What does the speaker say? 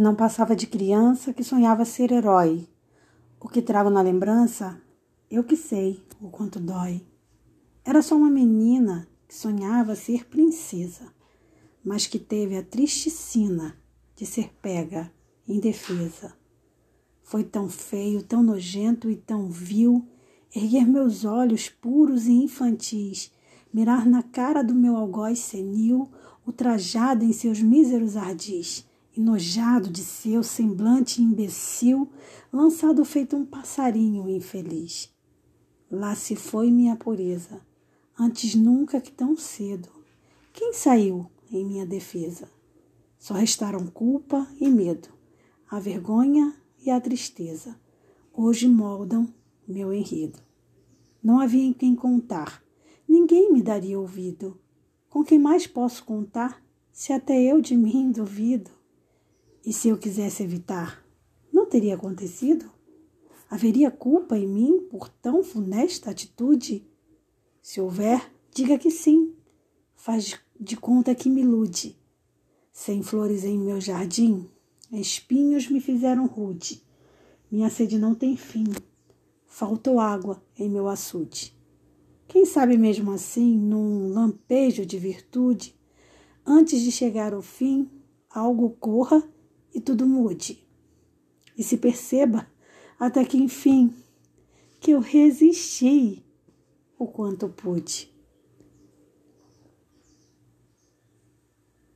Não passava de criança que sonhava ser herói. O que trago na lembrança, eu que sei o quanto dói. Era só uma menina que sonhava ser princesa, mas que teve a triste sina de ser pega, indefesa. Foi tão feio, tão nojento e tão vil erguer meus olhos puros e infantis, mirar na cara do meu algoz senil, ultrajado em seus míseros ardis enojado de seu semblante imbecil, lançado feito um passarinho infeliz. Lá se foi minha pureza, antes nunca que tão cedo. Quem saiu em minha defesa? Só restaram culpa e medo, a vergonha e a tristeza. Hoje moldam meu enredo. Não havia em quem contar, ninguém me daria ouvido. Com quem mais posso contar, se até eu de mim duvido? E se eu quisesse evitar, não teria acontecido? Haveria culpa em mim por tão funesta atitude? Se houver, diga que sim. Faz de conta que me ilude. Sem flores em meu jardim, espinhos me fizeram rude. Minha sede não tem fim. Faltou água em meu açude. Quem sabe mesmo assim, num lampejo de virtude, antes de chegar ao fim, algo corra e tudo mude. E se perceba até que enfim que eu resisti o quanto pude.